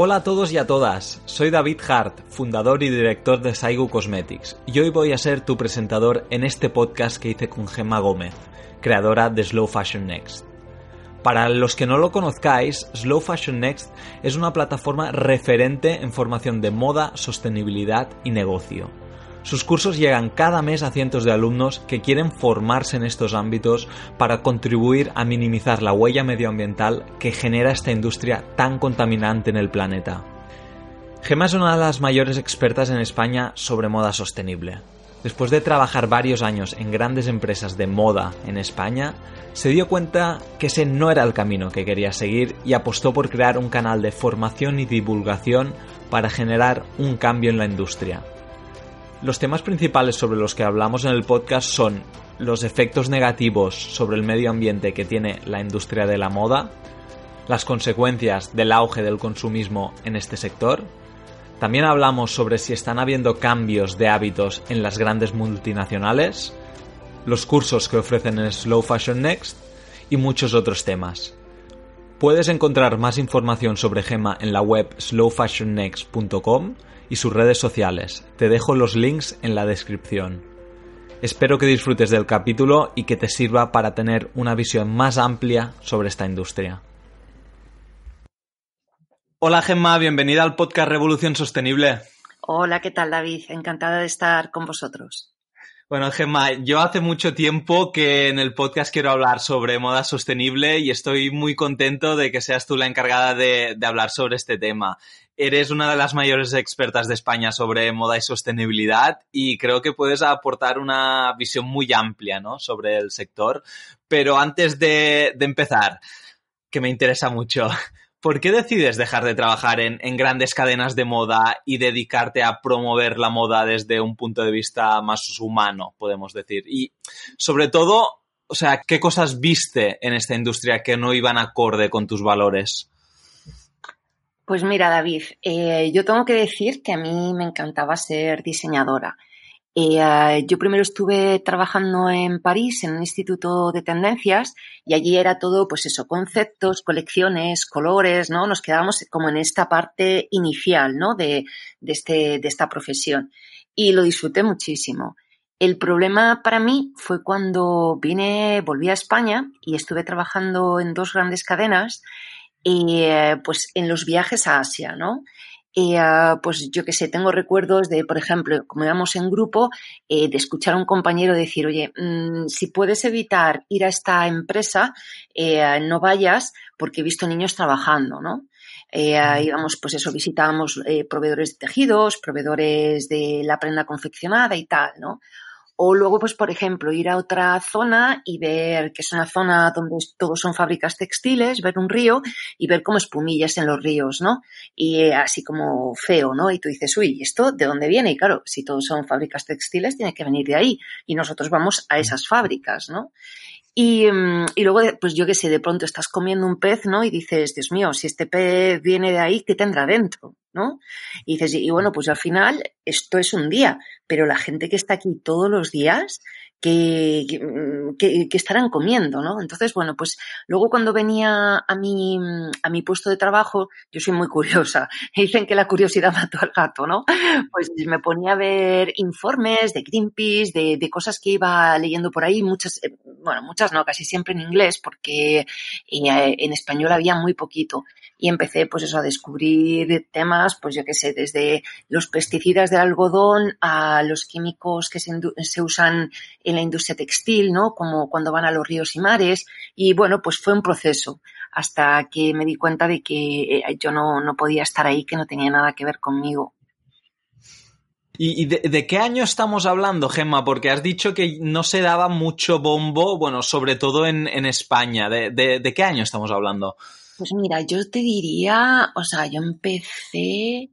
Hola a todos y a todas, soy David Hart, fundador y director de Saigu Cosmetics, y hoy voy a ser tu presentador en este podcast que hice con Gemma Gómez, creadora de Slow Fashion Next. Para los que no lo conozcáis, Slow Fashion Next es una plataforma referente en formación de moda, sostenibilidad y negocio. Sus cursos llegan cada mes a cientos de alumnos que quieren formarse en estos ámbitos para contribuir a minimizar la huella medioambiental que genera esta industria tan contaminante en el planeta. Gemma es una de las mayores expertas en España sobre moda sostenible. Después de trabajar varios años en grandes empresas de moda en España, se dio cuenta que ese no era el camino que quería seguir y apostó por crear un canal de formación y divulgación para generar un cambio en la industria. Los temas principales sobre los que hablamos en el podcast son los efectos negativos sobre el medio ambiente que tiene la industria de la moda, las consecuencias del auge del consumismo en este sector, también hablamos sobre si están habiendo cambios de hábitos en las grandes multinacionales, los cursos que ofrecen en Slow Fashion Next y muchos otros temas. Puedes encontrar más información sobre Gema en la web slowfashionnext.com y sus redes sociales. Te dejo los links en la descripción. Espero que disfrutes del capítulo y que te sirva para tener una visión más amplia sobre esta industria. Hola Gemma, bienvenida al podcast Revolución Sostenible. Hola, ¿qué tal David? Encantada de estar con vosotros. Bueno, Gemma, yo hace mucho tiempo que en el podcast quiero hablar sobre moda sostenible y estoy muy contento de que seas tú la encargada de, hablar sobre este tema. Eres una de las mayores expertas de España sobre moda y sostenibilidad y creo que puedes aportar una visión muy amplia ¿no? sobre el sector. Pero antes de empezar, que me interesa mucho, ¿Por qué decides dejar de trabajar en, grandes cadenas de moda y dedicarte a promover la moda desde un punto de vista más humano, podemos decir? Y sobre todo, o sea, ¿qué cosas viste en esta industria que no iban acorde con tus valores? Pues mira, David, eh, yo tengo que decir que a mí me encantaba ser diseñadora. Eh, yo primero estuve trabajando en París en un instituto de tendencias y allí era todo, pues eso, conceptos, colecciones, colores, ¿no? Nos quedábamos como en esta parte inicial, ¿no? De, de, este, de esta profesión. Y lo disfruté muchísimo. El problema para mí fue cuando vine, volví a España y estuve trabajando en dos grandes cadenas, eh, pues en los viajes a Asia, ¿no? Y, uh, pues yo que sé, tengo recuerdos de, por ejemplo, como íbamos en grupo, eh, de escuchar a un compañero decir, oye, mmm, si puedes evitar ir a esta empresa, eh, no vayas porque he visto niños trabajando, ¿no? Eh, íbamos, pues eso, visitábamos eh, proveedores de tejidos, proveedores de la prenda confeccionada y tal, ¿no? O luego, pues, por ejemplo, ir a otra zona y ver que es una zona donde todos son fábricas textiles, ver un río y ver como espumillas en los ríos, ¿no? Y eh, así como feo, ¿no? Y tú dices, uy, ¿esto de dónde viene? Y claro, si todos son fábricas textiles, tiene que venir de ahí. Y nosotros vamos a esas fábricas, ¿no? Y, y, luego, pues yo qué sé, de pronto estás comiendo un pez, ¿no? Y dices, Dios mío, si este pez viene de ahí, ¿qué tendrá dentro? ¿No? Y dices, y bueno, pues al final esto es un día, pero la gente que está aquí todos los días, que, que, que, estarán comiendo, ¿no? Entonces, bueno, pues luego cuando venía a mi, a mi puesto de trabajo, yo soy muy curiosa. Dicen que la curiosidad mató al gato, ¿no? Pues me ponía a ver informes de Greenpeace, de, de cosas que iba leyendo por ahí, muchas, bueno, muchas no, casi siempre en inglés, porque en español había muy poquito. Y empecé, pues eso, a descubrir temas, pues yo qué sé, desde los pesticidas del algodón a los químicos que se, se usan en la industria textil, ¿no? Como cuando van a los ríos y mares. Y bueno, pues fue un proceso hasta que me di cuenta de que yo no, no podía estar ahí, que no tenía nada que ver conmigo. ¿Y, de, qué año estamos hablando, Gemma? Porque has dicho que no se daba mucho bombo, bueno, sobre todo en, España. ¿De, qué año estamos hablando? Pues mira, yo te diría, o sea, yo empecé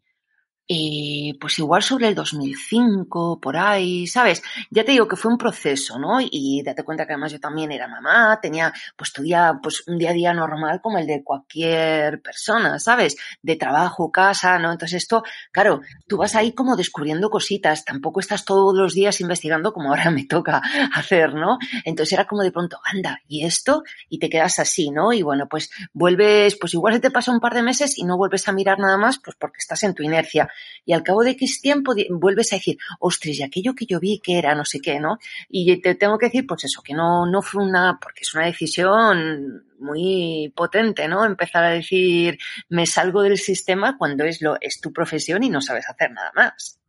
eh, pues igual sobre el 2005, por ahí, ¿sabes? Ya te digo que fue un proceso, ¿no? Y date cuenta que además yo también era mamá, tenía pues tu día, pues un día a día normal como el de cualquier persona, ¿sabes? De trabajo, casa, ¿no? Entonces esto, claro, tú vas ahí como descubriendo cositas, tampoco estás todos los días investigando como ahora me toca hacer, ¿no? Entonces era como de pronto, anda, ¿y esto? Y te quedas así, ¿no? Y bueno, pues vuelves, pues igual se te pasa un par de meses y no vuelves a mirar nada más, pues porque estás en tu inercia y al cabo de X tiempo vuelves a decir, ostras, y aquello que yo vi que era no sé qué, ¿no? Y te tengo que decir, pues eso, que no, no fue una, porque es una decisión muy potente, ¿no? Empezar a decir, me salgo del sistema cuando es, lo, es tu profesión y no sabes hacer nada más.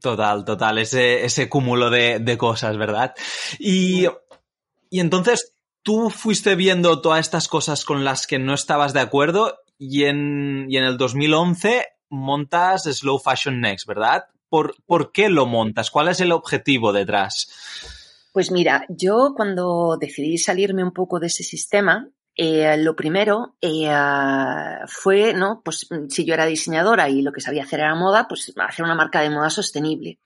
Total, total, ese, ese cúmulo de, cosas, ¿verdad? Y, y entonces tú fuiste viendo todas estas cosas con las que no estabas de acuerdo y en, y en el 2011 montas Slow Fashion Next, ¿verdad? ¿Por, ¿Por qué lo montas? ¿Cuál es el objetivo detrás? Pues mira, yo cuando decidí salirme un poco de ese sistema, eh, lo primero eh, fue, ¿no? Pues si yo era diseñadora y lo que sabía hacer era moda, pues hacer una marca de moda sostenible.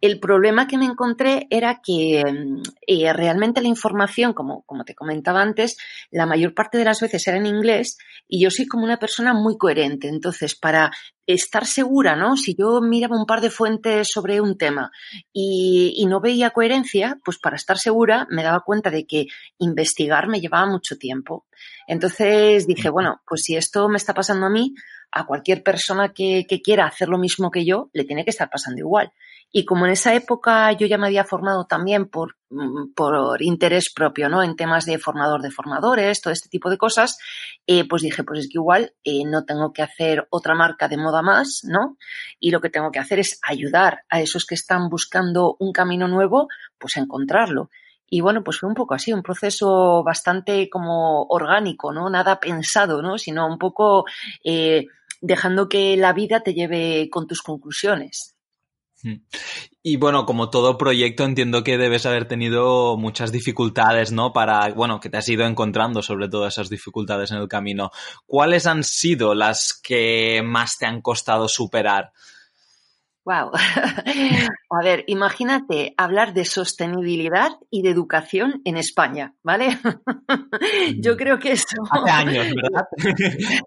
El problema que me encontré era que mm, eh, realmente la información, como, como te comentaba antes, la mayor parte de las veces era en inglés y yo soy como una persona muy coherente. Entonces, para estar segura, ¿no? Si yo miraba un par de fuentes sobre un tema y, y, no veía coherencia, pues para estar segura me daba cuenta de que investigar me llevaba mucho tiempo. Entonces dije, bueno, pues si esto me está pasando a mí, a cualquier persona que, que quiera hacer lo mismo que yo, le tiene que estar pasando igual. Y como en esa época yo ya me había formado también por, mm, por interés propio, ¿no? En temas de formador de formadores, todo este tipo de cosas, eh, pues dije, pues es que igual eh, no tengo que hacer otra marca de moda más, ¿no? Y lo que tengo que hacer es ayudar a esos que están buscando un camino nuevo, pues a encontrarlo. Y bueno, pues fue un poco así, un proceso bastante como orgánico, ¿no? Nada pensado, ¿no? Sino un poco eh, dejando que la vida te lleve con tus conclusiones. Y bueno, como todo proyecto, entiendo que debes haber tenido muchas dificultades, ¿no? Para, bueno, que te has ido encontrando sobre todo esas dificultades en el camino. ¿Cuáles han sido las que más te han costado superar? Wow. A ver, imagínate hablar de sostenibilidad y de educación en España, ¿vale? Yo creo que eso. Hace años, ¿verdad?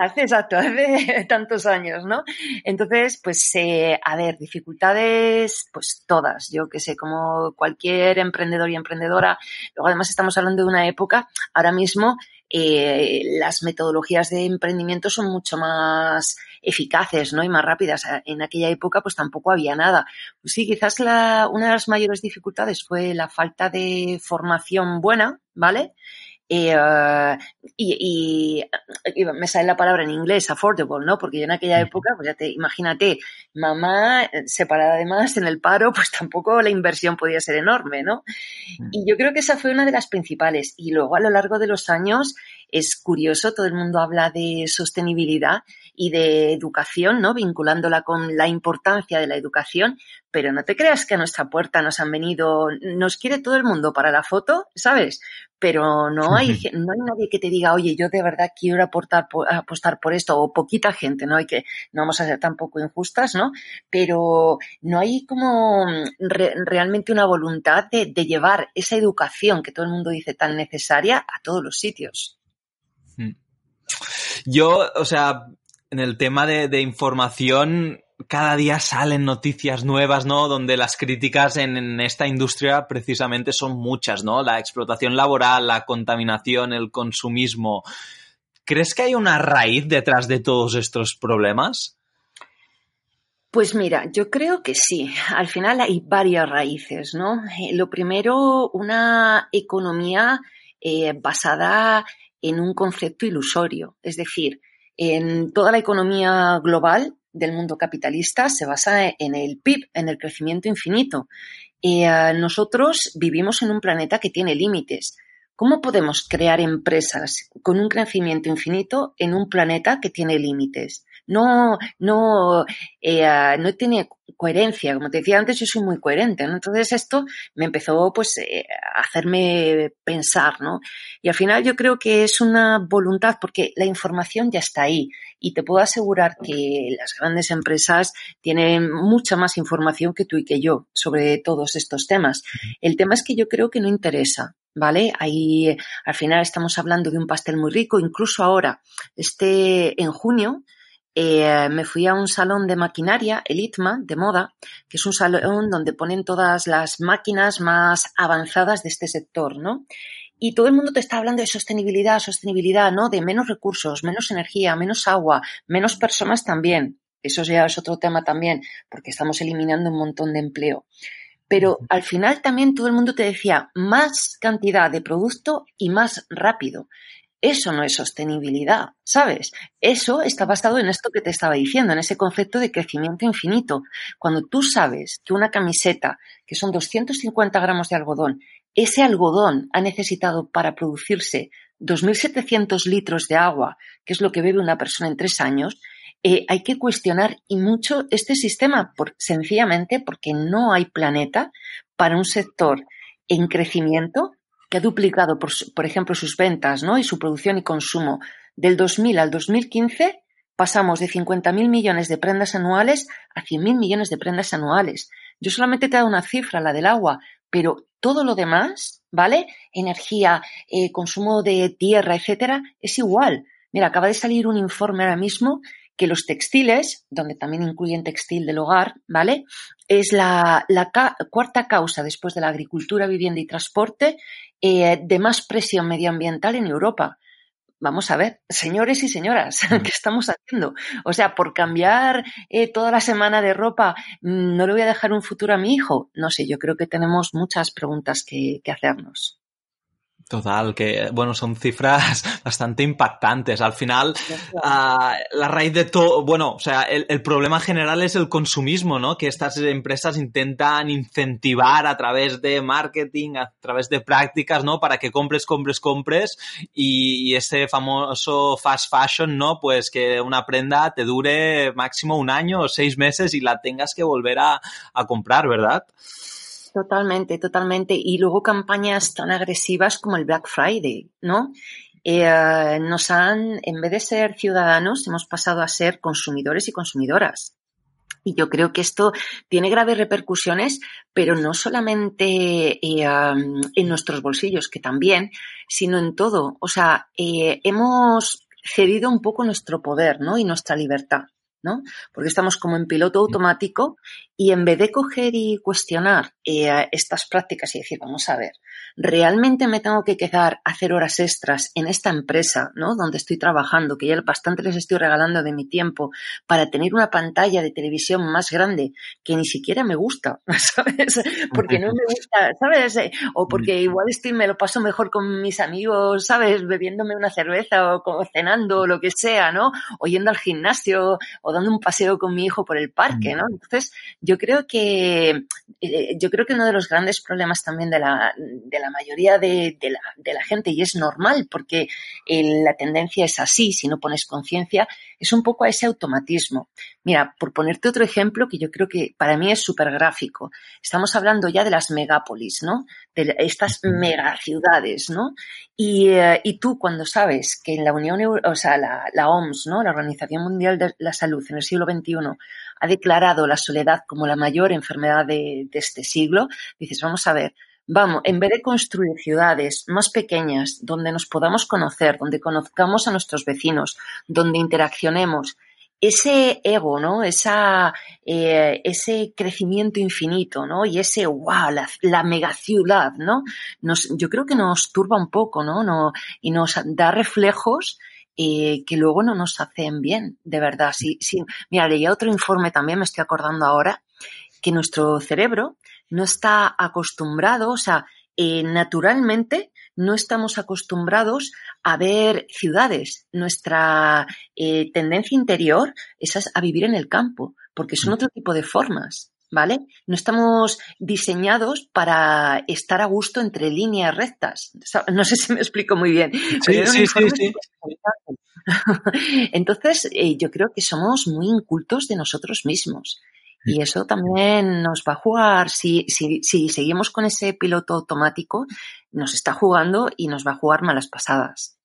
hace exacto, hace tantos años, ¿no? Entonces, pues, eh, a ver, dificultades, pues todas. Yo que sé, como cualquier emprendedor y emprendedora. Luego, además, estamos hablando de una época ahora mismo eh, las metodologías de emprendimiento son mucho más eficaces ¿no? y más rápidas. En aquella época pues tampoco había nada. Pues sí, quizás la, una de las mayores dificultades fue la falta de formación buena, ¿vale? Eh, y, me sale la palabra en inglés, affordable, ¿no? Porque yo en aquella época, pues ya te imagínate, mamá eh, separada además en el paro, pues tampoco la inversión podía ser enorme, ¿no? Y yo creo que esa fue una de las principales. Y luego a lo largo de los años es curioso, todo el mundo habla de sostenibilidad y de educación, ¿no? Vinculándola con la importancia de la educación, pero no te creas que a nuestra puerta nos han venido, nos quiere todo el mundo para la foto, ¿sabes? Pero no hay, no hay nadie que te diga, oye, yo de verdad quiero aportar, apostar por esto, o poquita gente, ¿no? Hay que, no vamos a ser tampoco injustas, ¿no? Pero no hay como realmente una voluntad de, de llevar esa educación que todo el mundo dice tan necesaria a todos los sitios. Yo, o sea, en el tema de, información, cada día salen noticias nuevas, ¿no? Donde las críticas en, esta industria precisamente son muchas, ¿no? La explotación laboral, la contaminación, el consumismo. ¿Crees que hay una raíz detrás de todos estos problemas? Pues mira, yo creo que sí. Al final hay varias raíces, ¿no? Eh, lo primero, una economía eh, basada en un concepto ilusorio. Es decir, en toda la economía global del mundo capitalista se basa en el PIB, en el crecimiento infinito. Y eh, nosotros vivimos en un planeta que tiene límites. ¿Cómo podemos crear empresas con un crecimiento infinito en un planeta que tiene límites? No, no, eh, no tiene coherencia. Como te decía antes, yo soy muy coherente, ¿no? Entonces esto me empezó pues eh, a hacerme pensar, ¿no? Y al final yo creo que es una voluntad porque la información ya está ahí y te puedo asegurar que las grandes empresas tienen mucha más información que tú y que yo sobre todos estos temas. El tema es que yo creo que no interesa. ¿Vale? Ahí al final estamos hablando de un pastel muy rico. Incluso ahora, este en junio, eh, me fui a un salón de maquinaria, el ITMA, de moda, que es un salón donde ponen todas las máquinas más avanzadas de este sector, ¿no? Y todo el mundo te está hablando de sostenibilidad, sostenibilidad, ¿no? De menos recursos, menos energía, menos agua, menos personas también. Eso ya es otro tema también, porque estamos eliminando un montón de empleo. Pero al final también todo el mundo te decía más cantidad de producto y más rápido. Eso no es sostenibilidad, ¿sabes? Eso está basado en esto que te estaba diciendo, en ese concepto de crecimiento infinito. Cuando tú sabes que una camiseta, que son 250 gramos de algodón, ese algodón ha necesitado para producirse 2.700 litros de agua, que es lo que bebe una persona en tres años, eh, hay que cuestionar y mucho este sistema, por, sencillamente porque no hay planeta para un sector en crecimiento que ha duplicado, por, ejemplo, sus ventas ¿no? y su producción y consumo. Del 2000 al 2015 pasamos de 50.000 millones de prendas anuales a 100.000 millones de prendas anuales. Yo solamente te he dado una cifra, la del agua, pero todo lo demás, ¿vale? Energía, eh, consumo de tierra, etcétera, es igual. Mira, acaba de salir un informe ahora mismo que los textiles, donde también incluyen textil del hogar, ¿vale? Es la, cuarta causa después de la agricultura, vivienda y transporte eh, de más presión medioambiental en Europa. Vamos a ver, señores y señoras, ¿qué estamos haciendo? O sea, por cambiar eh, toda la semana de ropa, mm, ¿no le voy a dejar un futuro a mi hijo? No sé, yo creo que tenemos muchas preguntas que hacernos. Total, que bueno, son cifras bastante impactantes. Al final, uh, la raíz de todo, bueno, o sea, el, el, problema general es el consumismo, ¿no? Que estas empresas intentan incentivar a través de marketing, a través de prácticas, ¿no? Para que compres, compres, compres y, y ese famoso fast fashion, ¿no? Pues que una prenda te dure máximo un año o seis meses y la tengas que volver a, a comprar, ¿verdad? Totalmente, totalmente. Y luego campañas tan agresivas como el Black Friday, ¿no? Eh, nos han, en vez de ser ciudadanos, hemos pasado a ser consumidores y consumidoras. Y yo creo que esto tiene graves repercusiones, pero no solamente eh, en nuestros bolsillos, que también, sino en todo. O sea, eh, hemos cedido un poco nuestro poder, ¿no? Y nuestra libertad. ¿no? Porque estamos como en piloto automático y en vez de coger y cuestionar eh, estas prácticas y decir, vamos a ver, realmente me tengo que quedar a hacer horas extras en esta empresa, ¿no? Donde estoy trabajando, que ya bastante les estoy regalando de mi tiempo para tener una pantalla de televisión más grande que ni siquiera me gusta, ¿sabes? Porque no me gusta, ¿sabes? O porque igual estoy, me lo paso mejor con mis amigos, ¿sabes? Bebiéndome una cerveza o cenando o lo que sea, ¿no? O yendo al gimnasio o dando un paseo con mi hijo por el parque, ¿no? Entonces, yo creo que, eh, yo creo que uno de los grandes problemas también de la, de la mayoría de, de, la, de, la, gente, y es normal porque la tendencia es así, si no pones conciencia, es un poco a ese automatismo. Mira, por ponerte otro ejemplo que yo creo que para mí es súper gráfico, estamos hablando ya de las megápolis, ¿no? De estas megaciudades, ¿no? Y, eh, y tú cuando sabes que en la Unión, o sea, la, la OMS, ¿no? La Organización Mundial de la Salud, en el siglo XXI ha declarado la soledad como la mayor enfermedad de, este siglo, dices, vamos a ver, vamos, en vez de construir ciudades más pequeñas donde nos podamos conocer, donde conozcamos a nuestros vecinos, donde interaccionemos, ese ego, ¿no? Esa, eh, ese crecimiento infinito, ¿no? Y ese, wow, la, la megaciudad, ¿no? Nos, yo creo que nos turba un poco, ¿no? no y nos da reflejos eh, que luego no nos hacen bien, de verdad. Sí, sí. Mira, leía otro informe también, me estoy acordando ahora, que nuestro cerebro no está acostumbrado, o sea, eh, naturalmente no estamos acostumbrados a ver ciudades. Nuestra eh, tendencia interior es a vivir en el campo, porque son otro tipo de formas. ¿Vale? No estamos diseñados para estar a gusto entre líneas rectas. No sé si me explico muy bien. Sí, sí, sí, Entonces, eh, yo creo que somos muy incultos de nosotros mismos. Y eso también nos va a jugar, si, si, si seguimos con ese piloto automático, nos está jugando y nos va a jugar malas pasadas.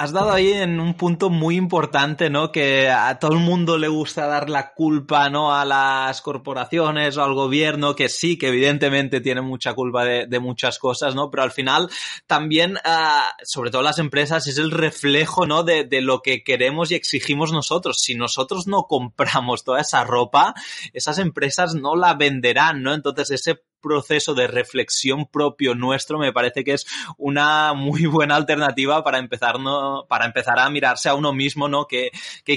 Has dado ahí en un punto muy importante, ¿no? Que a todo el mundo le gusta dar la culpa, ¿no? A las corporaciones o al gobierno, que sí, que evidentemente tiene mucha culpa de, muchas cosas, ¿no? Pero al final también, uh, sobre todo las empresas, es el reflejo, ¿no? De, de, lo que queremos y exigimos nosotros. Si nosotros no compramos toda esa ropa, esas empresas no la venderán, ¿no? Entonces ese proceso de reflexión propio nuestro me parece que es una muy buena alternativa para empezar, ¿no? para empezar a mirarse a uno mismo, ¿no? ¿Qué,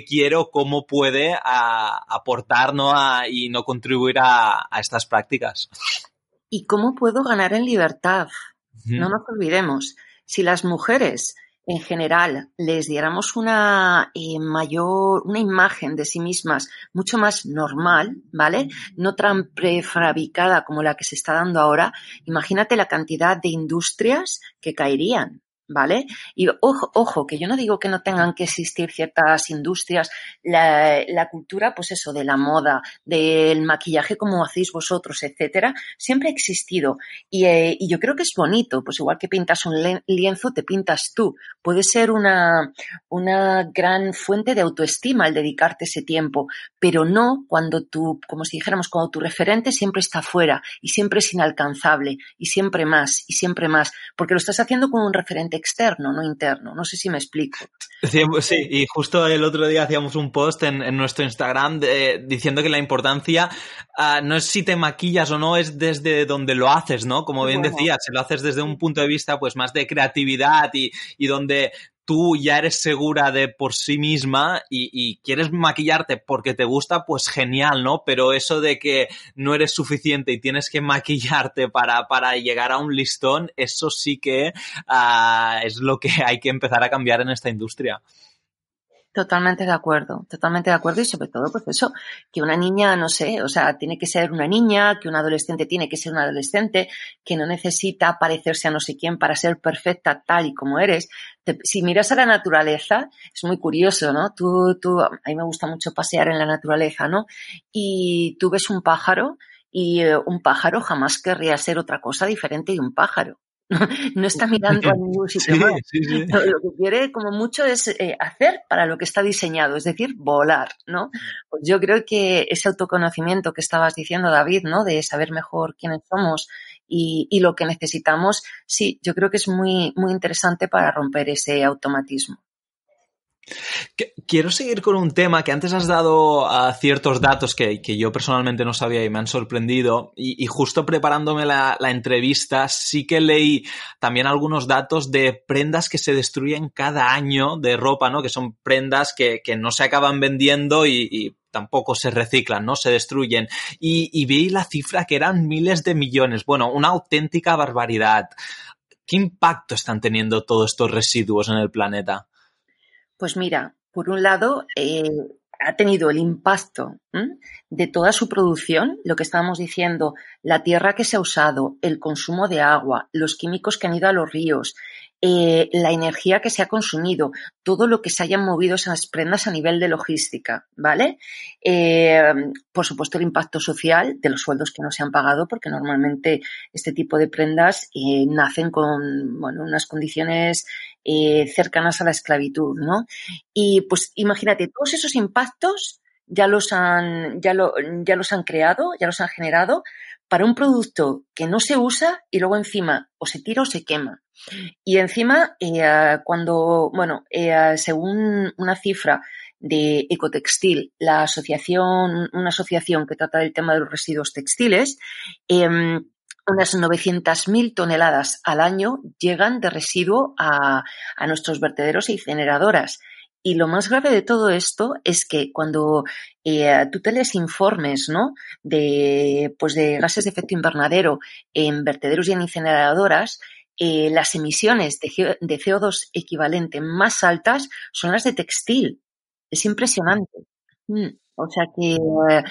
quiero, cómo puede aportar ¿no? y no contribuir a, estas prácticas? ¿Y cómo puedo ganar en libertad? No nos olvidemos, si las mujeres en general les diéramos una eh, mayor, una imagen de sí mismas mucho más normal, ¿vale? No tan prefabricada como la que se está dando ahora, imagínate la cantidad de industrias que caerían. ¿Vale? Y ojo, ojo, que yo no digo que no tengan que existir ciertas industrias, la, cultura, pues eso, de la moda, del maquillaje como hacéis vosotros, etcétera, siempre ha existido. Y, eh, yo creo que es bonito, pues igual que pintas un lienzo, te pintas tú. Puede ser una, una gran fuente de autoestima el dedicarte ese tiempo, pero no cuando tú, como si dijéramos, cuando tu referente siempre está fuera y siempre es inalcanzable y siempre más y siempre más, porque lo estás haciendo con un referente externo, no interno. No sé si me explico. Sí, y justo el otro día hacíamos un post en, nuestro Instagram diciendo que la importancia ah, no es si te maquillas o no, es desde donde lo haces, ¿no? Como bien decías, si lo haces desde un punto de vista pues más de creatividad y, y donde tú ya eres segura de por sí misma y, quieres maquillarte porque te gusta, pues genial, ¿no? Pero eso de que no eres suficiente y tienes que maquillarte para, para llegar a un listón, eso sí que ah, es lo que hay que empezar a cambiar en esta industria. Totalmente de acuerdo, totalmente de acuerdo y sobre todo pues eso, que una niña, no sé, o sea, tiene que ser una niña, que un adolescente tiene que ser un adolescente, que no necesita parecerse a no sé quién para ser perfecta tal y como eres. si miras a la naturaleza, es muy curioso, ¿no? Tú, tú, a mí me gusta mucho pasear en la naturaleza, ¿no? Y tú ves un pájaro y eh, un pájaro jamás querría ser otra cosa diferente de un pájaro. no está mirando a ningún sitio más. Lo, que quiere como mucho es eh, hacer para lo que está diseñado, es decir, volar, ¿no? Pues yo creo que ese autoconocimiento que estabas diciendo, David, ¿no? De saber mejor quiénes somos y, y lo que necesitamos, sí, yo creo que es muy, muy interesante para romper ese automatismo. Quiero seguir con un tema que antes has dado a ciertos datos que, yo personalmente no sabía y me han sorprendido. Y, justo preparándome la, entrevista, sí que leí también algunos datos de prendas que se destruyen cada año de ropa, ¿no? Que son prendas que, no se acaban vendiendo y, tampoco se reciclan, ¿no? Se destruyen. Y vi la cifra que eran miles de millones. Bueno, una auténtica barbaridad. ¿Qué impacto están teniendo todos estos residuos en el planeta? Pues mira, por un lado, eh, ha tenido el impacto de toda su producción, lo que estábamos diciendo, la tierra que se ha usado, el consumo de agua, los químicos que han ido a los ríos, eh, la energía que se ha consumido, todo lo que se hayan movido esas prendas a nivel de logística, ¿vale? Eh, por supuesto, el impacto social de los sueldos que no se han pagado, porque normalmente este tipo de prendas eh, nacen con bueno, unas condiciones cercanas a la esclavitud, ¿no? Y pues imagínate, todos esos impactos ya los han, ya, lo, ya los han creado, ya los han generado para un producto que no se usa y luego encima o se tira o se quema. Y encima, eh, cuando, bueno, eh, según una cifra de Ecotextil, la asociación, una asociación que trata del tema de los residuos textiles, em, unas 900.000 toneladas al año llegan de residuo a, a nuestros vertederos e incineradoras. Y lo más grave de todo esto es que cuando eh, tú te lees informes ¿no? de, pues de gases de efecto invernadero en vertederos y en incineradoras, eh, las emisiones de, de, CO2 equivalente más altas son las de textil. Es impresionante. Mm, o sea que eh,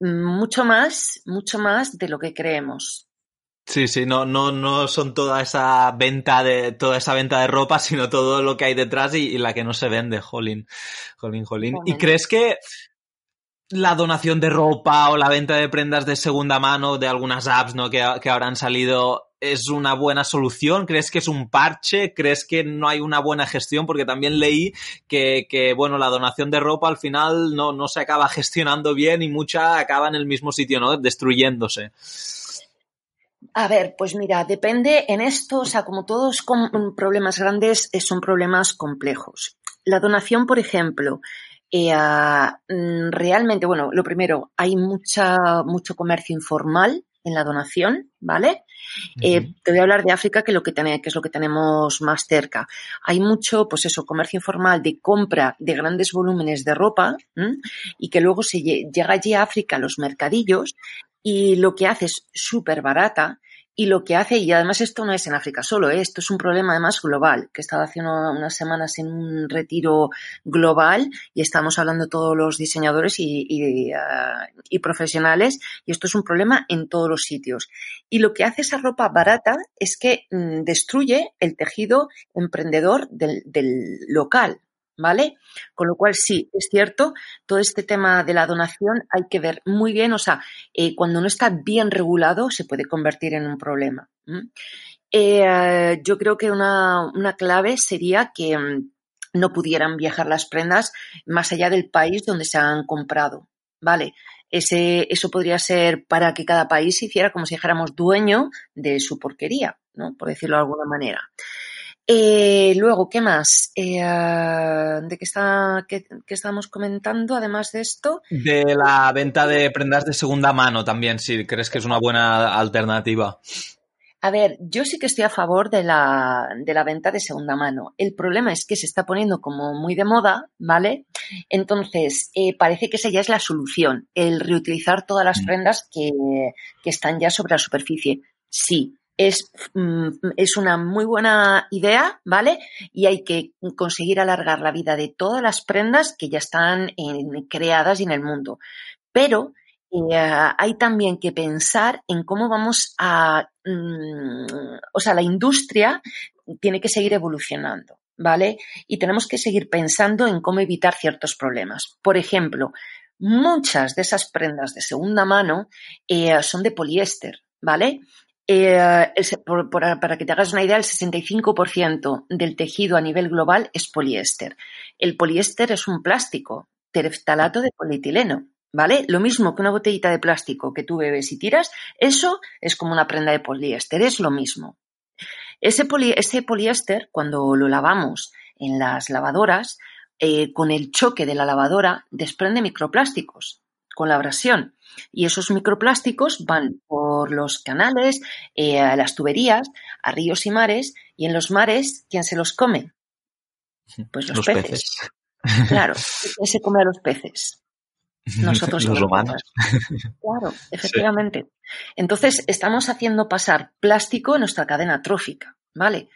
mucho más, mucho más de lo que creemos. Sí, sí, no, no, no son toda esa venta de, toda esa venta de ropa, sino todo lo que hay detrás y, la que no se vende, jolín, jolín, jolín. ¿Y crees que la donación de ropa o la venta de prendas de segunda mano de algunas apps, ¿no? Que, que ahora han salido es una buena solución? ¿Crees que es un parche? ¿Crees que no hay una buena gestión? Porque también leí que, que bueno, la donación de ropa al final no, no se acaba gestionando bien y mucha acaba en el mismo sitio, ¿no? Destruyéndose. A ver, pues mira, depende en esto, o sea, como todos con problemas grandes, eh, son problemas complejos. La donación, por ejemplo, eh, mm, realmente, bueno, lo primero, hay mucha, mucho comercio informal en la donación, ¿vale? Eh, te voy a hablar de África, que, lo que, que es lo que tenemos más cerca. Hay mucho, pues eso, comercio informal de compra de grandes volúmenes de ropa y que luego se llega allí a África a los mercadillos y lo que hace es súper barata y lo que hace, y además esto no es en África solo, ¿eh? esto es un problema además global, que estaba haciendo unas semanas en un retiro global y estamos hablando todos los diseñadores y, ah, y, profesionales, y esto es un problema en todos los sitios. Y lo que hace esa ropa barata es que mm, destruye el tejido emprendedor del, del local, ¿vale? Con lo cual, sí, es cierto, todo este tema de la donación hay que ver muy bien, o sea, eh, cuando no está bien regulado se puede convertir en un problema. Eh, yo creo que una, clave sería que mm, no pudieran viajar las prendas más allá del país donde se han comprado, ¿vale? Ese, eso podría ser para que cada país hiciera como si dijéramos dueño de su porquería, ¿no? Por decirlo de alguna manera. Eh, luego, ¿qué más? Eh, ¿De qué, está, qué, estamos comentando además de esto? De la venta de prendas de segunda mano también, si crees que es una buena alternativa. A ver, yo sí que estoy a favor de la, de la venta de segunda mano. El problema es que se está poniendo como muy de moda, ¿vale? Entonces, eh, parece que esa ya es la solución, el reutilizar todas las mm. prendas que, que están ya sobre la superficie. Sí, es, mm, es, una muy buena idea, ¿vale? Y hay que conseguir alargar la vida de todas las prendas que ya están creadas en el mundo. Pero eh, hay también que pensar en cómo vamos a, mm, o sea, la industria tiene que seguir evolucionando, ¿vale? Y tenemos que seguir pensando en cómo evitar ciertos problemas. Por ejemplo, muchas de esas prendas de segunda mano eh, son de poliéster, ¿vale? Eh, para que te hagas una idea, el 65% del tejido a nivel global es poliéster. El poliéster es un plástico, tereftalato de polietileno, ¿vale? Lo mismo que una botellita de plástico que tú bebes y tiras, eso es como una prenda de poliéster, es lo mismo. Ese, poliéster, cuando lo lavamos en las lavadoras, eh, con el choque de la lavadora desprende microplásticos con la abrasión. Y esos microplásticos van por los canales, eh, a las tuberías, a ríos y mares, y en los mares, ¿quién se los come? Pues los, peces. Claro, ¿quién se come a los peces? Nosotros los humanos. Claro, efectivamente. Entonces, estamos haciendo pasar plástico en nuestra cadena trófica, ¿vale?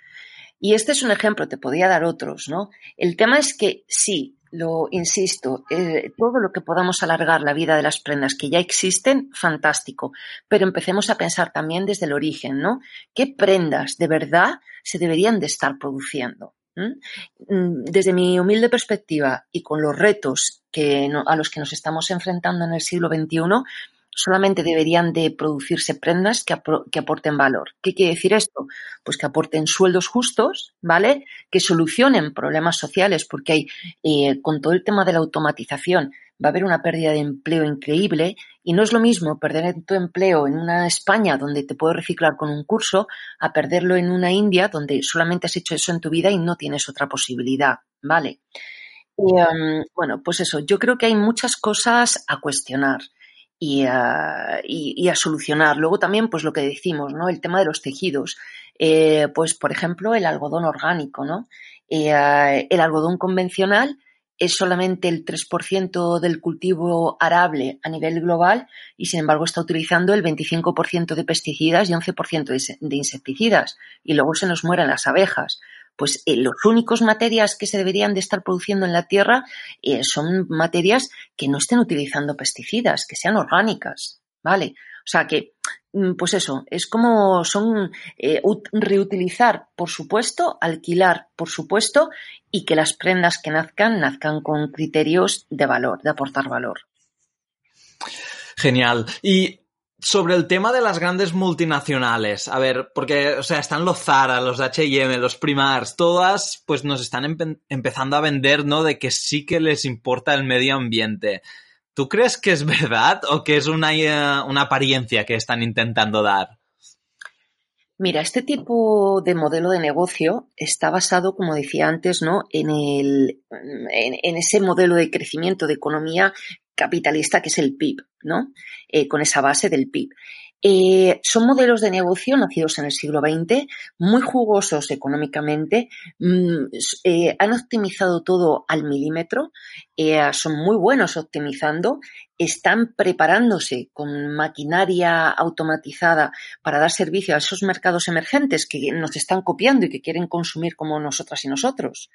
Y este es un ejemplo, te podría dar otros, ¿no? El tema es que sí, lo insisto, eh, todo lo que podamos alargar la vida de las prendas que ya existen, fantástico. Pero empecemos a pensar también desde el origen, ¿no? ¿Qué prendas de verdad se deberían de estar produciendo? ¿Mm? Desde mi humilde perspectiva y con los retos a los que nos estamos enfrentando en el siglo XXI, solamente deberían de producirse prendas que, aporten valor. ¿Qué quiere decir esto? Pues que aporten sueldos justos, ¿vale? Que solucionen problemas sociales, porque hay, eh, con todo el tema de la automatización, va a haber una pérdida de empleo increíble y no es lo mismo perder tu empleo en una España donde te puedo reciclar con un curso a perderlo en una India donde solamente has hecho eso en tu vida y no tienes otra posibilidad, ¿vale? Em, bueno, pues eso, yo creo que hay muchas cosas a cuestionar y a, y, a, solucionar. Luego también, pues lo que decimos, ¿no? El tema de los tejidos. Eh, pues, por ejemplo, el algodón orgánico, ¿no? Eh, el algodón convencional es solamente el 3% del cultivo arable a nivel global y, sin embargo, está utilizando el 25% de pesticidas y 11% de insecticidas. Y luego se nos mueren las abejas pues eh, los únicos materias que se deberían de estar produciendo en la tierra eh, son materias que no estén utilizando pesticidas, que sean orgánicas, ¿vale? O sea que mm, pues eso, es como son eh, reutilizar, por supuesto, alquilar, por supuesto, y que las prendas que nazcan nazcan con criterios de valor, de aportar valor. Genial. Y sobre el tema de las grandes multinacionales, a ver, porque, o sea, están los Zara, los H&M, los Primars, todas, pues nos están empezando a vender, ¿no? De que sí que les importa el medio ambiente. ¿Tú crees que es verdad o que es una, eh, una apariencia que están intentando dar? Mira, este tipo de modelo de negocio está basado, como decía antes, ¿no? en, el, en, ese modelo de crecimiento de economía capitalista que es el PIB, ¿no? Eh, con esa base del PIB. Eh, son modelos de negocio nacidos en el siglo XX, muy jugosos económicamente, mm, eh, han optimizado todo al milímetro, son muy buenos optimizando están preparándose con maquinaria automatizada para dar servicio a esos mercados emergentes que nos están copiando y que quieren consumir como nosotras y nosotros.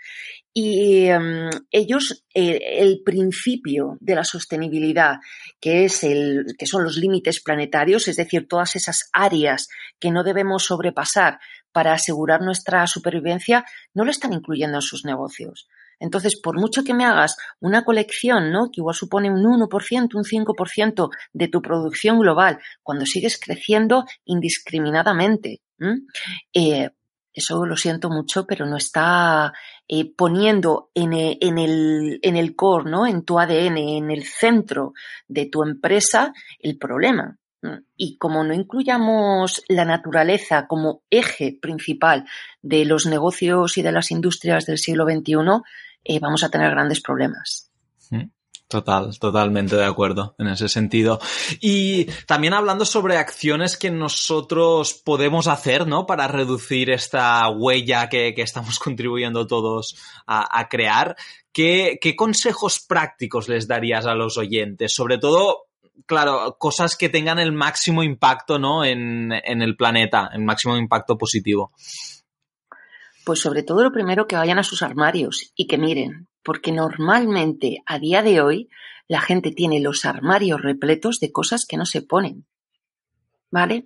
Y em, ellos, eh, el principio de la sostenibilidad, que, es el, que son los límites planetarios, es decir, todas esas áreas que no debemos sobrepasar para asegurar nuestra supervivencia, no lo están incluyendo en sus negocios. Entonces, por mucho que me hagas una colección, ¿no? Que igual supone un 1%, un 5% de tu producción global, cuando sigues creciendo indiscriminadamente, eh, eso lo siento mucho, pero no está eh, poniendo en, e, en, el, en core. En tu ADN, en el centro de tu empresa, el problema. Y como no incluyamos la naturaleza como eje principal de los negocios y de las industrias del siglo XXI, eh, vamos a tener grandes problemas. Mm, total, totalmente de acuerdo en ese sentido. Y también hablando sobre acciones que nosotros podemos hacer, ¿no? Para reducir esta huella que, estamos contribuyendo todos a, crear. ¿Qué, consejos prácticos les darías a los oyentes? Sobre todo, claro, cosas que tengan el máximo impacto, ¿no? En, en el planeta, el máximo impacto positivo. Pues sobre todo lo primero que vayan a sus armarios y que miren, porque normalmente a día de hoy la gente tiene los armarios repletos de cosas que no se ponen. ¿Vale?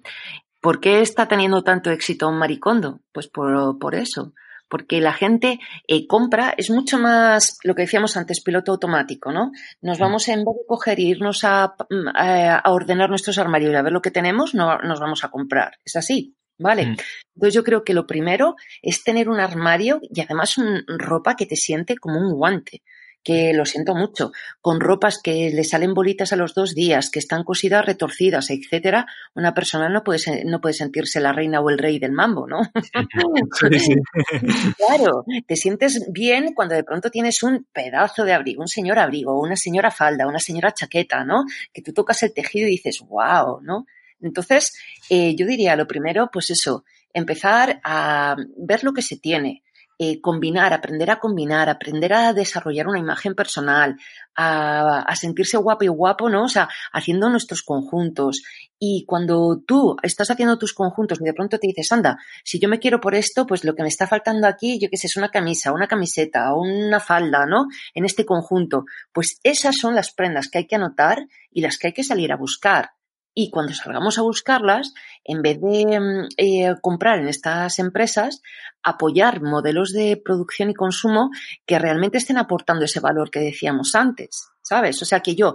¿Por qué está teniendo tanto éxito un maricondo? Pues por, eso. Porque la gente eh, compra, es mucho más lo que decíamos antes, piloto automático, ¿no? Nos vamos en vez de coger e irnos a, a, ordenar nuestros armarios y a ver lo que tenemos, no nos vamos a comprar. Es así. ¿Vale? Mm. Entonces yo creo que lo primero es tener un armario y además un, ropa que te siente como un guante, que lo siento mucho, con ropas que le salen bolitas a los dos días, que están cosidas, retorcidas, etcétera, una persona no puede, no puede sentirse la reina o el rey del mambo, ¿no? claro, te sientes bien cuando de pronto tienes un pedazo de abrigo, un señor abrigo, una señora falda, una señora chaqueta, ¿no? Que tú tocas el tejido y dices, wow, ¿no? Entonces, eh, yo diría lo primero, pues eso, empezar a ver lo que se tiene, eh, combinar, aprender a combinar, aprender a desarrollar una imagen personal, a, sentirse guapo y guapo, ¿no? O sea, haciendo nuestros conjuntos. Y cuando tú estás haciendo tus conjuntos y de pronto te dices, anda, si yo me quiero por esto, pues lo que me está faltando aquí, yo qué sé, es una camisa, una camiseta, una falda, ¿no? En este conjunto. Pues esas son las prendas que hay que anotar y las que hay que salir a buscar y cuando salgamos a buscarlas, en vez de mm, eh, comprar en estas empresas, apoyar modelos de producción y consumo que realmente estén aportando ese valor que decíamos antes, ¿sabes? O sea que yo,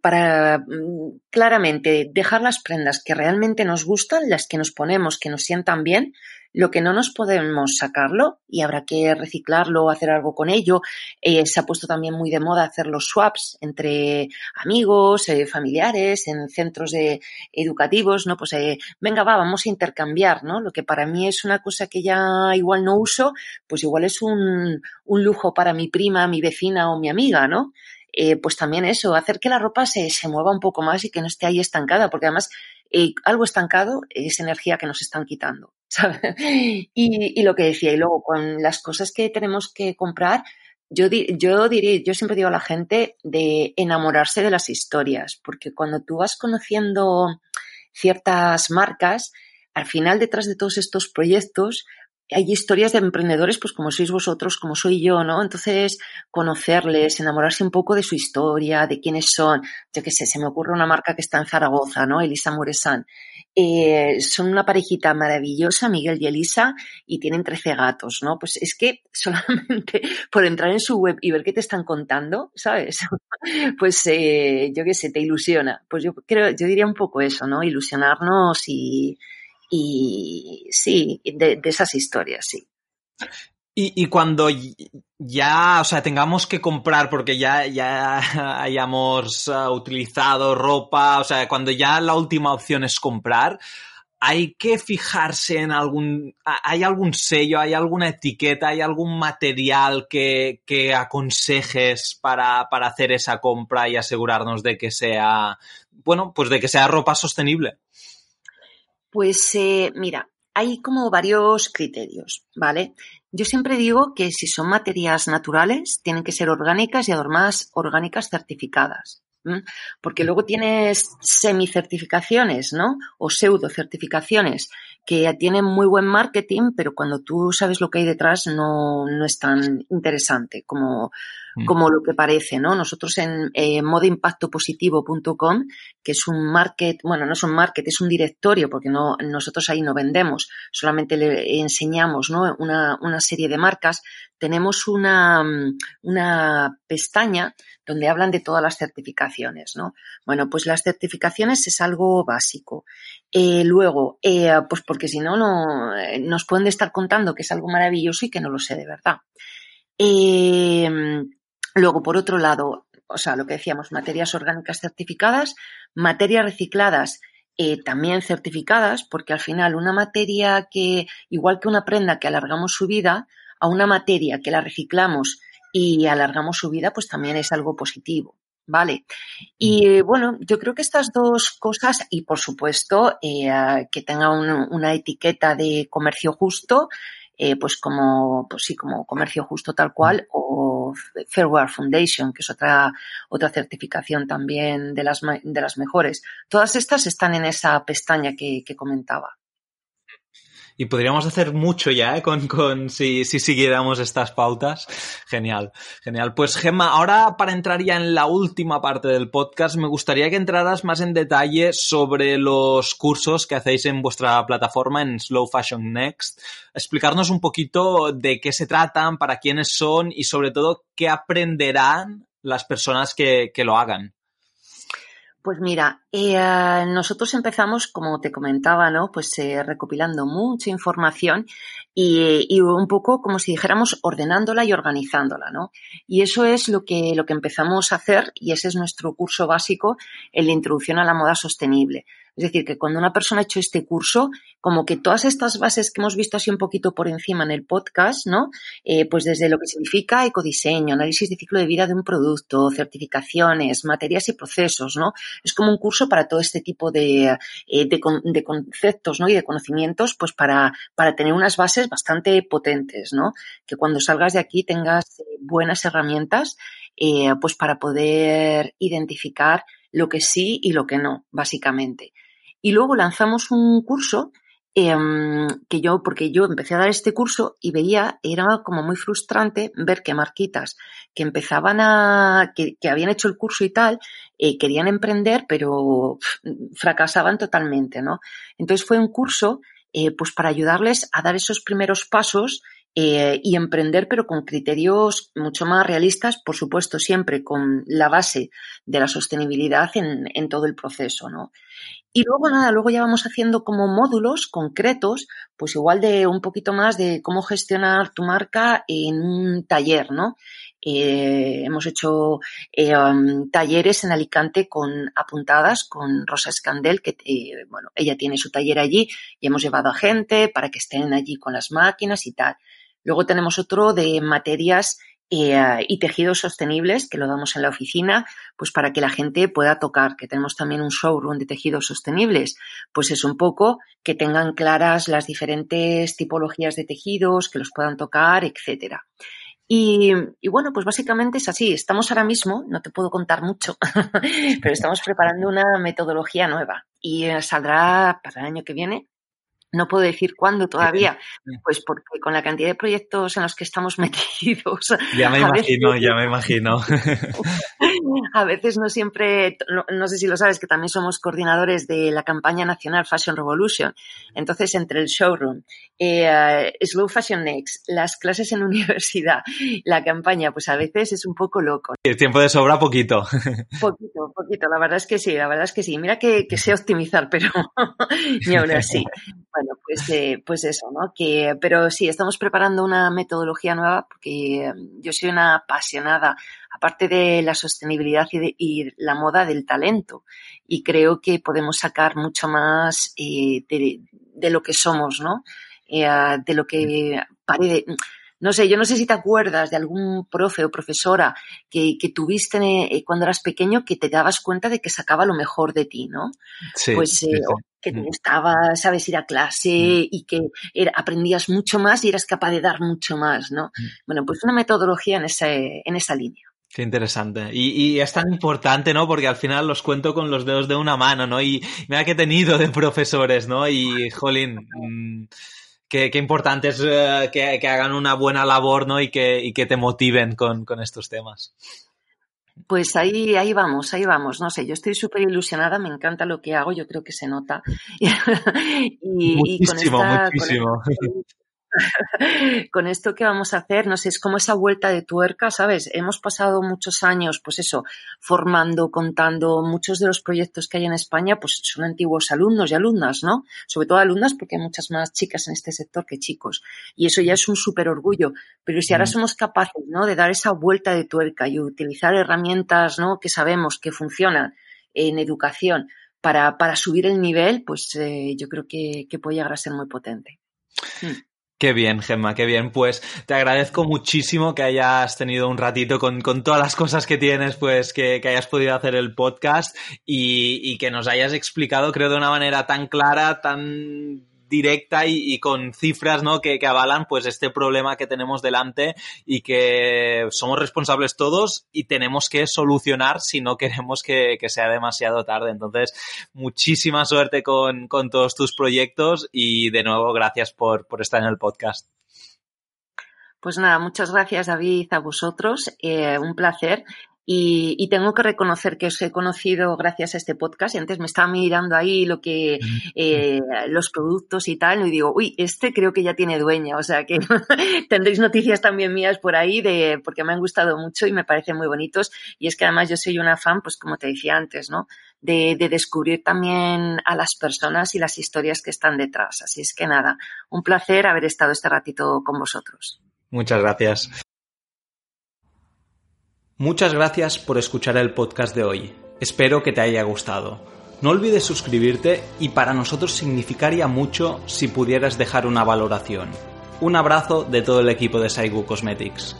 para mm, claramente dejar las prendas que realmente nos gustan, las que nos ponemos, que nos sientan bien, lo que no nos podemos sacarlo y habrá que reciclarlo, hacer algo con ello. Eh, se ha puesto también muy de moda hacer los swaps entre amigos, eh, familiares, en centros educativos, ¿no? Pues eh, venga, va, vamos a intercambiar, ¿no? Lo que para mí es una cosa que ya igual no uso, pues igual es un, un lujo para mi prima, mi vecina o mi amiga, ¿no? Pues también eso, hacer que la ropa se, se mueva un poco más y que no esté ahí estancada, porque además algo estancado es energía que nos están quitando. Y, lo que decía, y luego con las cosas que tenemos que comprar, yo, yo yo siempre digo a la gente de enamorarse de las historias, porque cuando tú vas conociendo ciertas marcas, al final detrás de todos estos proyectos hay historias de emprendedores, pues como sois vosotros, como soy yo, ¿no? Entonces, conocerles, enamorarse un poco de su historia, de quiénes son. Yo qué sé, se me ocurre una marca que está en Zaragoza, ¿no? Elisa Muresan. Eh, son una parejita maravillosa, Miguel y Elisa, y tienen 13 gatos, ¿no? Pues es que solamente por entrar en su web y ver qué te están contando, ¿sabes? pues eh, yo qué sé, te ilusiona. Pues yo creo, yo diría un poco eso, ¿no? Ilusionarnos y, y sí, de, esas historias, sí. Y, cuando ya, o sea, tengamos que comprar porque ya, ya hayamos uh, utilizado ropa, o sea, cuando ya la última opción es comprar, hay que fijarse en algún, hay algún sello, hay alguna etiqueta, hay algún material que, aconsejes para, para hacer esa compra y asegurarnos de que sea, bueno, pues de que sea ropa sostenible. Pues eh, mira, hay como varios criterios, ¿vale? Yo siempre digo que si son materias naturales, tienen que ser orgánicas y además orgánicas certificadas. Porque luego tienes semi-certificaciones, ¿no? O pseudo-certificaciones que tienen muy buen marketing, pero cuando tú sabes lo que hay detrás no, no es tan interesante como, Mm. como lo que parece, ¿no? Nosotros en eh, modaimpactopositivo.com, que es un market, bueno, no es un market, es un directorio, porque no, nosotros ahí no vendemos, solamente le enseñamos, ¿no? Una, una serie de marcas. Tenemos una, mm, una pestaña donde hablan de todas las certificaciones, ¿no? Bueno, pues las certificaciones es algo básico. Eh, luego, eh, pues porque si no, no eh, nos pueden estar contando que es algo maravilloso y que no lo sé de verdad. Luego, por otro lado, o sea, lo que decíamos, materias orgánicas certificadas, materias recicladas también certificadas, porque al final una materia que, igual que una prenda que alargamos su vida, a una materia que la reciclamos y alargamos su vida, pues también es algo positivo. ¿Vale? Y bueno, yo creo que estas dos cosas, y por supuesto eh, que tenga una etiqueta de comercio justo, eh, pues como, pues sí, como comercio justo tal cual, o Fairware Foundation, que es otra, otra certificación también de las, de las mejores. Todas estas están en esa pestaña que comentaba. Y podríamos hacer mucho ya, ¿eh? Con, con si, si, siguiéramos estas pautas. Genial, genial. Pues Gemma, ahora para entrar ya en la última parte del podcast, me gustaría que entraras más en detalle sobre los cursos que hacéis en vuestra plataforma en Slow Fashion Next. Explicarnos un poquito de qué se tratan, para quiénes son y sobre todo qué aprenderán las personas que, que lo hagan. Pues mira, eh, nosotros empezamos, como te comentaba, ¿no? Pues eh, recopilando mucha información y, un poco como si dijéramos ordenándola y organizándola, ¿no? Y eso es lo que, lo que empezamos a hacer y ese es nuestro curso básico en la introducción a la moda sostenible. Es decir, que cuando una persona ha hecho este curso, como que todas estas bases que hemos visto así un poquito por encima en el podcast, ¿no? Eh, pues desde lo que significa ecodiseño, análisis de ciclo de vida de un producto, certificaciones, materias y procesos, ¿no? Es como un curso para todo este tipo de, eh, de, conceptos, ¿no? Y de conocimientos, pues para, para tener unas bases bastante potentes, ¿no? Que cuando salgas de aquí tengas eh, buenas herramientas, pues para poder identificar lo que sí y lo que no, básicamente. Y luego lanzamos un curso em, que yo, porque yo empecé a dar este curso y veía, era como muy frustrante ver que marquitas que empezaban a, que, habían hecho el curso y tal, eh, querían emprender, pero fracasaban totalmente, ¿no? Entonces fue un curso, eh, pues para ayudarles a dar esos primeros pasos eh, y emprender, pero con criterios mucho más realistas, por supuesto, siempre con la base de la sostenibilidad en, todo el proceso, ¿no? Y luego nada, luego ya vamos haciendo como módulos concretos, pues igual de un poquito más de cómo gestionar tu marca en un taller, ¿no? Eh, hemos hecho eh, um, talleres en Alicante con apuntadas con Rosa Escandel, que bueno, ella tiene su taller allí y hemos llevado a gente para que estén allí con las máquinas y tal. Luego tenemos otro de materias eh, y tejidos sostenibles que lo damos en la oficina, pues para que la gente pueda tocar, que tenemos también un showroom de tejidos sostenibles, pues es un poco que tengan claras las diferentes tipologías de tejidos, que los puedan tocar, etcétera. Y, bueno, pues básicamente es así. Estamos ahora mismo, no te puedo contar mucho, pero estamos preparando una metodología nueva y eh, saldrá para el año que viene No puedo decir cuándo todavía, pues porque con la cantidad de proyectos en los que estamos metidos. Ya me imagino, ya me imagino. A veces no siempre, no, sé si lo sabes, que también somos coordinadores de la campaña nacional Fashion Revolution. Entonces, entre el showroom, eh, Slow Fashion Next, las clases en universidad, la campaña, pues a veces es un poco loco. El tiempo de sobra, poquito. Poquito, poquito, la verdad es que sí, la verdad es que sí. Mira que, que sé optimizar, pero ni aún así. Bueno, pues, eh, pues eso, ¿no? Que, pero sí, estamos preparando una metodología nueva porque eh, yo soy una apasionada, aparte de la sostenibilidad y, la moda del talento. Y creo que podemos sacar mucho más eh, de, lo que somos, ¿no? de lo que parece no sé, yo no sé si te acuerdas de algún profe o profesora que, tuviste eh, cuando eras pequeño que te dabas cuenta de que sacaba lo mejor de ti, ¿no? Sí. Pues eh, que te mm. gustaba, sabes, ir a clase mm. y que aprendías mucho más y eras capaz de dar mucho más, ¿no? Mm. Bueno, pues una metodología en, ese, en esa línea. Qué interesante. Y, es tan importante, ¿no? Porque al final los cuento con los dedos de una mano, ¿no? Y mira que he tenido de profesores, ¿no? Y, jolín, qué, importante es eh, que, hagan una buena labor ¿no? y, que, que te motiven con, estos temas. Pues ahí, ahí vamos, ahí vamos. No sé, yo estoy súper ilusionada, me encanta lo que hago, yo creo que se nota. y, muchísimo, muchísimo. con esto que vamos a hacer, no sé, es como esa vuelta de tuerca, ¿sabes? Hemos pasado muchos años, pues eso, formando, contando, muchos de los proyectos que hay en España, pues son antiguos alumnos y alumnas, ¿no? Sobre todo alumnas porque hay muchas más chicas en este sector que chicos. Y eso ya es un súper orgullo. Pero si ahora mm. somos capaces, ¿no? De dar esa vuelta de tuerca y utilizar herramientas, ¿no? Que sabemos que funcionan en educación para, para subir el nivel, pues eh, yo creo que, que, puede llegar a ser muy potente. Mm. Qué bien, Gemma, qué bien. Pues te agradezco muchísimo que hayas tenido un ratito con, todas las cosas que tienes, pues que, hayas podido hacer el podcast y, y, que nos hayas explicado, creo, de una manera tan clara, tan directa y, con cifras ¿no? que, avalan pues este problema que tenemos delante y que somos responsables todos y tenemos que solucionar si no queremos que, sea demasiado tarde. Entonces, muchísima suerte con, todos tus proyectos y de nuevo gracias por, estar en el podcast. Pues nada, muchas gracias David a vosotros. Eh, un placer. Y, tengo que reconocer que os he conocido gracias a este podcast. Y antes me estaba mirando ahí lo que eh, los productos y tal, y digo, uy, este creo que ya tiene dueña. O sea que tendréis noticias también mías por ahí de porque me han gustado mucho y me parecen muy bonitos. Y es que además yo soy una fan, pues como te decía antes, ¿no? De, de descubrir también a las personas y las historias que están detrás. Así es que nada, un placer haber estado este ratito con vosotros. Muchas gracias. Muchas gracias por escuchar el podcast de hoy. Espero que te haya gustado. No olvides suscribirte y para nosotros significaría mucho si pudieras dejar una valoración. Un abrazo de todo el equipo de Saigu Cosmetics.